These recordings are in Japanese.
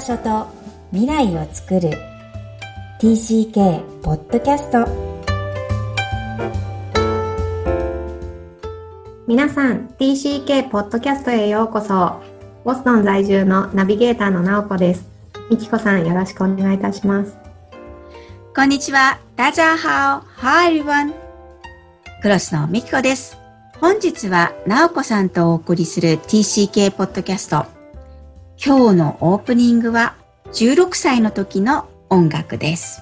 場所と未来を作る。TCK ポッドキャスト皆さん TCK ポッドキャストへようこそ。ボストン在住のナビゲーターの直子です。みきこさんよろしくお願いいたします。こんにちは。ダジャーハオ。Hi everyone クロスのみきこです。本日は直子さんとお送りする TCK ポッドキャスト今日のオープニングは16歳の時の音楽です。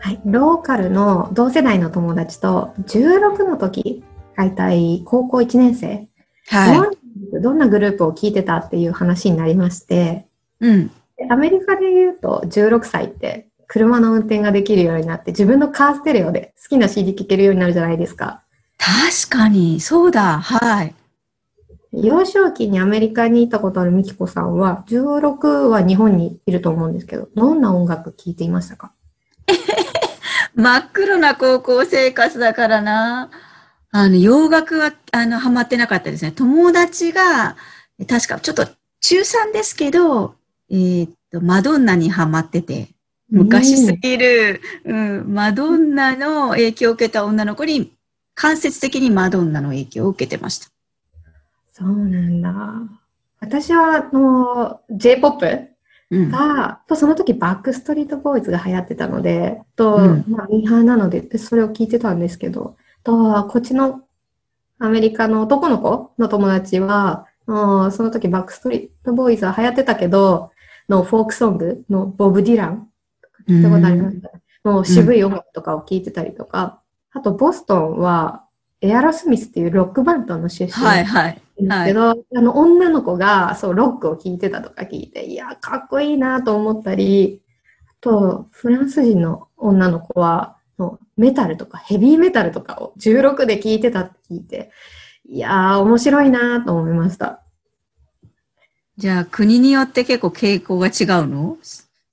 はい、ローカルの同世代の友達と16の時、大体高校1年生、はい、どんなグループを聴いてたっていう話になりまして、うん、アメリカで言うと16歳って車の運転ができるようになって自分のカーステレオで好きな CD 聴けるようになるじゃないですか。確かに、そうだ、はい。幼少期にアメリカにいたことあるミキコさんは、16は日本にいると思うんですけど、どんな音楽聴いていましたか？真っ黒な高校生活だからな。あの、洋楽は、あの、ハマってなかったですね。友達が、確か、ちょっと中3ですけど、えー、っと、マドンナにハマってて、昔すぎる、うん、マドンナの影響を受けた女の子に、間接的にマドンナの影響を受けてました。そうなんだ。私は、あの、J-POP が、うん、その時バックストリートボーイズが流行ってたので、と、うん、まあ、ミーハーなので、それを聞いてたんですけど、と、こっちのアメリカの男の子の友達は、その時バックストリートボーイズは流行ってたけど、のフォークソングのボブ・ディラン聞いたことありますもう渋い音楽とかを聞いてたりとか、あとボストンはエアロスミスっていうロックバンドの出身。はいはい。ですけど、はい、あの、女の子が、そう、ロックを聴いてたとか聞いて、いや、かっこいいなと思ったり、と、フランス人の女の子は、メタルとかヘビーメタルとかを16で聴いてたって聞いて、いやー、面白いなと思いました。じゃあ、国によって結構傾向が違うの？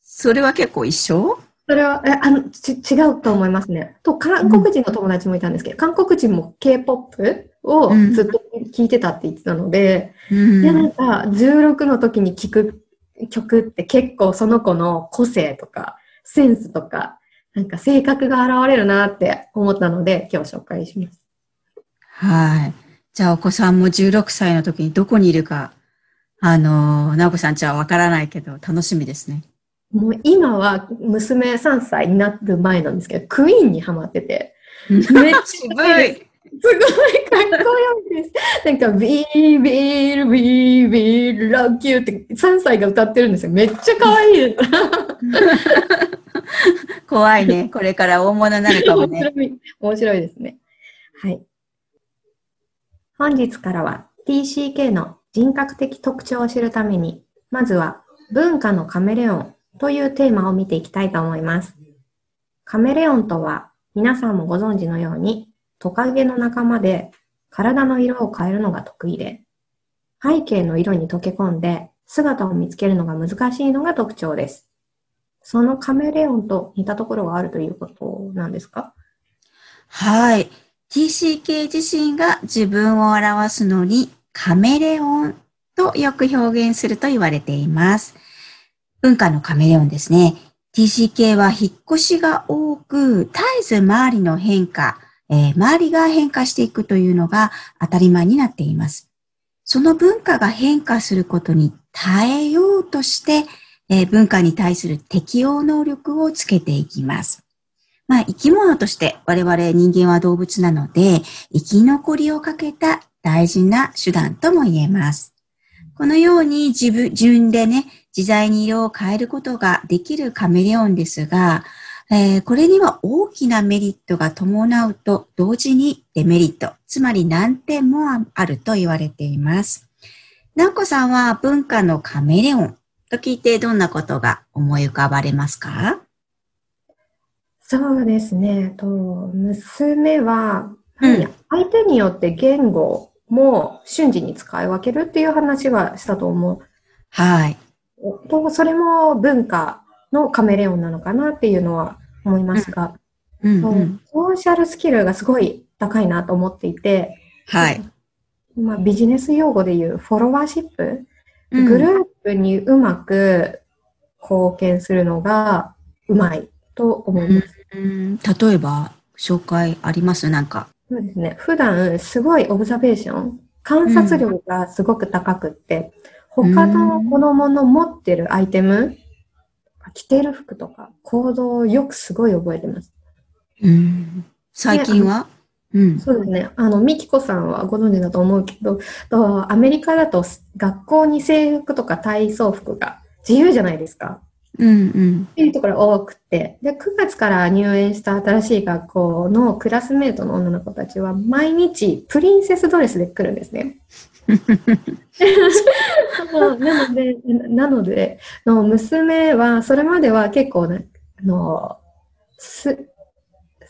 それは結構一緒？それは、え、あの、ち、違うと思いますね。と、韓国人の友達もいたんですけど、うん、韓国人も K-POP をずっと聴いてたって言ってたので、うん、で、なんか、16の時に聴く曲って結構その子の個性とか、センスとか、なんか性格が現れるなって思ったので、今日紹介します。はい。じゃあ、お子さんも16歳の時にどこにいるか、あの、直子さんちはわからないけど、楽しみですね。もう今は娘3歳になる前なんですけど、クイーンにハマってて。めっちゃ 渋い。すごいかっこよいです。なんか、ビービービービーラッキューって3歳が歌ってるんですよ。めっちゃ可愛いです。怖いね。これから大物になるかもね。面白い面白いですね。はい。本日からは TCK の人格的特徴を知るために、まずは文化のカメレオンというテーマを見ていきたいと思います。カメレオンとは皆さんもご存知のようにトカゲの仲間で体の色を変えるのが得意で背景の色に溶け込んで姿を見つけるのが難しいのが特徴です。そのカメレオンと似たところがあるということなんですか？はい。TCK 自身が自分を表すのにカメレオンとよく表現すると言われています。文化のカメレオンですね。TCK は引っ越しが多く、絶えず周りの変化、えー、周りが変化していくというのが当たり前になっています。その文化が変化することに耐えようとして、えー、文化に対する適応能力をつけていきます。まあ、生き物として我々人間は動物なので、生き残りをかけた大事な手段とも言えます。このように自分、自分でね、自在に色を変えることができるカメレオンですが、えー、これには大きなメリットが伴うと同時にデメリット、つまり難点もあると言われています。直子さんは文化のカメレオンと聞いてどんなことが思い浮かばれますか？そうですね。と娘は、うん、相手によって言語も瞬時に使い分けるっていう話はしたと思う。はい。それも文化のカメレオンなのかなっていうのは思いますが、うん。うん、ソーシャルスキルがすごい高いなと思っていて、はい。まあ、ビジネス用語で言うフォロワーシップ？グループにうまく貢献するのがうまいと思います。うん、例えば、紹介あります？なんか。そうですね。普段、すごいオブザベーション、観察力がすごく高くって、うん、他の子供の持ってるアイテム、着てる服とか行動をよくすごい覚えてます。うん、最近は？うん、そうですね。あの、ミキコさんはご存知だと思うけど、アメリカだと学校に制服とか体操服が自由じゃないですか。うんうん。っていうところが多くて。で、9月から入園した新しい学校のクラスメートの女の子たちは毎日プリンセスドレスで来るんですね。なので、なので、の娘は、それまでは結構ね、あの、す、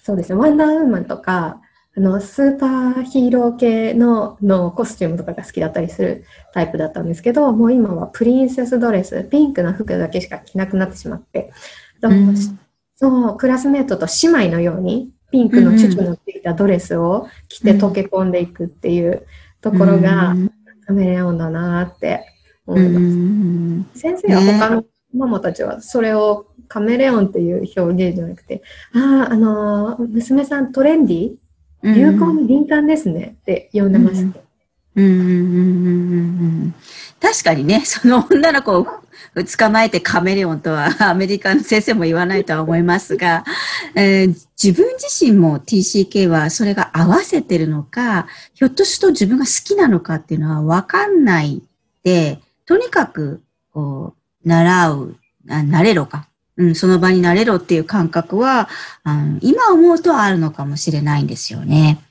そうですね、ワンダーウーマンとか、あの、スーパーヒーロー系ののコスチュームとかが好きだったりするタイプだったんですけど、もう今はプリンセスドレス、ピンクの服だけしか着なくなってしまって、うん、そう、クラスメートと姉妹のように、ピンクのチュチュのついたドレスを着て溶け込んでいくっていうところが、カメレオンだなって思います。先生は他のママたちはそれをカメレオンっていう表現じゃなくて、ああ、あのー、娘さんトレンディ流行に敏感ですねって呼んでました。うんうんうんうんうん確かにね、その女の子を捕まえてカメレオンとは アメリカの先生も言わないとは思いますが、えー、自分自身も TCK はそれが合わせてるのか、ひょっとすると自分が好きなのかっていうのはわかんないで、とにかくこう習う、慣れろか。うん、その場になれろっていう感覚は、うん、今思うとあるのかもしれないんですよね。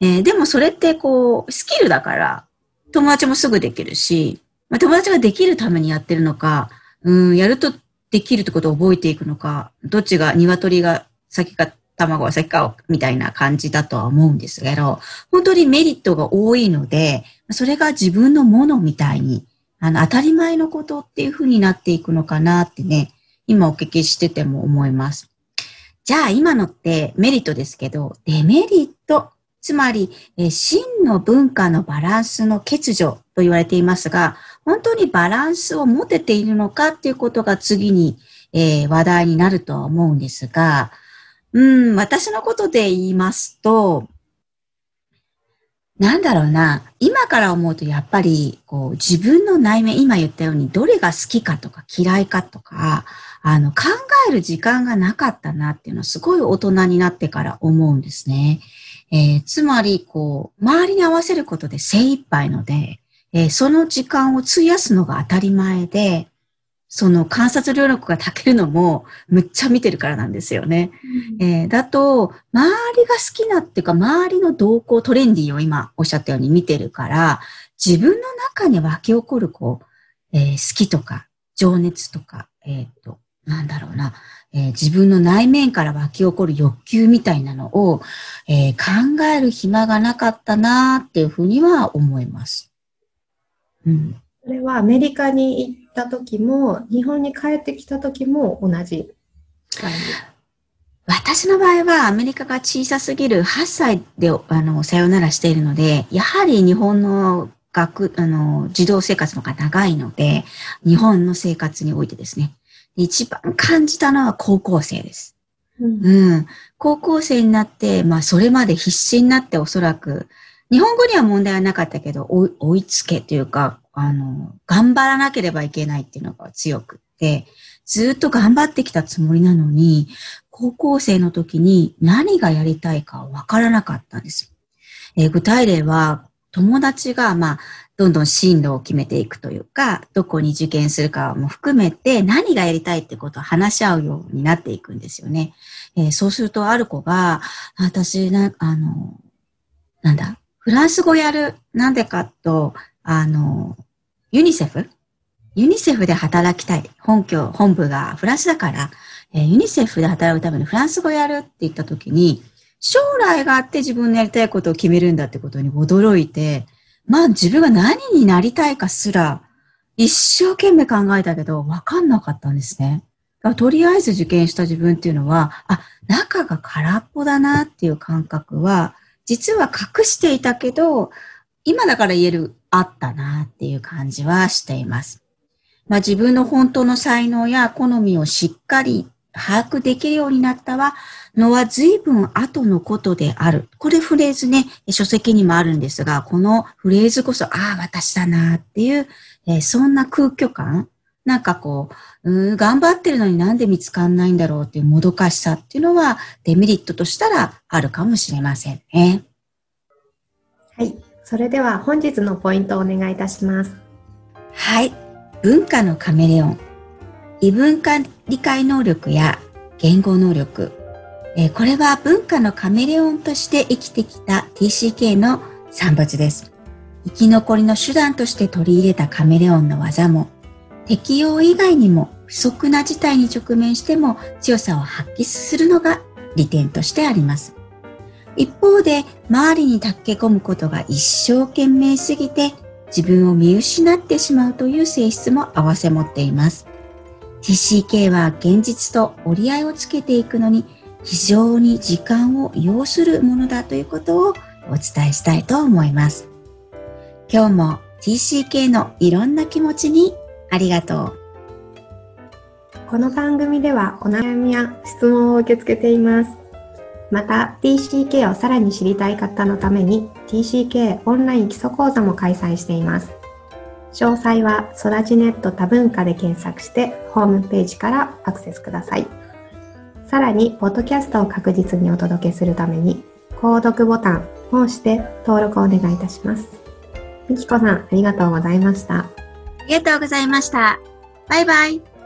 えー、でもそれってこう、スキルだから、友達もすぐできるし、まあ、友達ができるためにやってるのか、うん、やるとできるってことを覚えていくのか、どっちが、鶏が先か卵は先かみたいな感じだとは思うんですけど、本当にメリットが多いので、それが自分のものみたいに、あの、当たり前のことっていうふうになっていくのかなってね、今お聞きしてても思います。じゃあ今のってメリットですけど、デメリット、つまり、え真の文化のバランスの欠如と言われていますが、本当にバランスを持てているのかっていうことが次に、え、話題になるとは思うんですが、うん、私のことで言いますと、なんだろうな、今から思うとやっぱり、こう、自分の内面、今言ったように、どれが好きかとか嫌いかとか、あの、考える時間がなかったなっていうのは、すごい大人になってから思うんですね。えー、つまり、こう、周りに合わせることで精一杯ので、えー、その時間を費やすのが当たり前で、その観察力がたけるのもむっちゃ見てるからなんですよね。うん、えー、だと、周りが好きなっていうか、周りの動向、トレンディーを今おっしゃったように見てるから、自分の中に湧き起こる、こう、えー、好きとか、情熱とか、えっ、ー、と、なんだろうな、えー、自分の内面から湧き起こる欲求みたいなのを、えー、考える暇がなかったなっていうふうには思います。うん。それはアメリカにた時も、日本に帰ってきた時も同じ感じ。私の場合はアメリカが小さすぎる8歳であのさよならしているので、やはり日本の学、あの、児童生活の方が長いので、日本の生活においてですね、一番感じたのは高校生です。うん、うん、高校生になって、まあそれまで必死になっておそらく、日本語には問題はなかったけど、追いつけというか、あの、頑張らなければいけないっていうのが強くって、ずっと頑張ってきたつもりなのに、高校生の時に何がやりたいかわからなかったんです。えー、具体例は、友達が、まあ、どんどん進路を決めていくというか、どこに受験するかも含めて何がやりたいってことを話し合うようになっていくんですよね。えー、そうするとある子が、私な、あの、なんだ、フランス語やる、なんでかと、あの、ユニセフ？ユニセフで働きたい。本拠、本部がフランスだから、えー、ユニセフで働くためにフランス語やるって言ったときに、将来があって自分のやりたいことを決めるんだってことに驚いて、まあ自分が何になりたいかすら、一生懸命考えたけど、わかんなかったんですね。とりあえず受験した自分っていうのは、あ、中が空っぽだなっていう感覚は、実は隠していたけど、今だから言える、あったなっていう感じはしています。まあ、自分の本当の才能や好みをしっかり把握できるようになったは、のは随分後のことである。これフレーズね、書籍にもあるんですが、このフレーズこそ、ああ、私だなっていう、え、そんな空虚感。なんかこう、う頑張ってるのになんで見つかんないんだろうっていうもどかしさっていうのはデメリットとしたらあるかもしれませんね。はい。それでは本日のポイントをお願いいたします。はい。文化のカメレオン。異文化理解能力や言語能力。えこれは文化のカメレオンとして生きてきた TCK の産物です。生き残りの手段として取り入れたカメレオンの技も、適用以外にも不足な事態に直面しても強さを発揮するのが利点としてあります。一方で、周りに炊け込むことが一生懸命すぎて、自分を見失ってしまうという性質も併せ持っています。TCK は現実と折り合いをつけていくのに非常に時間を要するものだということをお伝えしたいと思います。今日も TCK のいろんな気持ちにありがとう。この番組ではお悩みや質問を受け付けています。また TCK をさらに知りたい方のために TCK オンライン基礎講座も開催しています。詳細はソラジネット多文化で検索してホームページからアクセスください。さらに、ポッドキャストを確実にお届けするために、購読ボタンを押して登録をお願いいたします。みきこさん、ありがとうございました。ありがとうございました。バイバイ。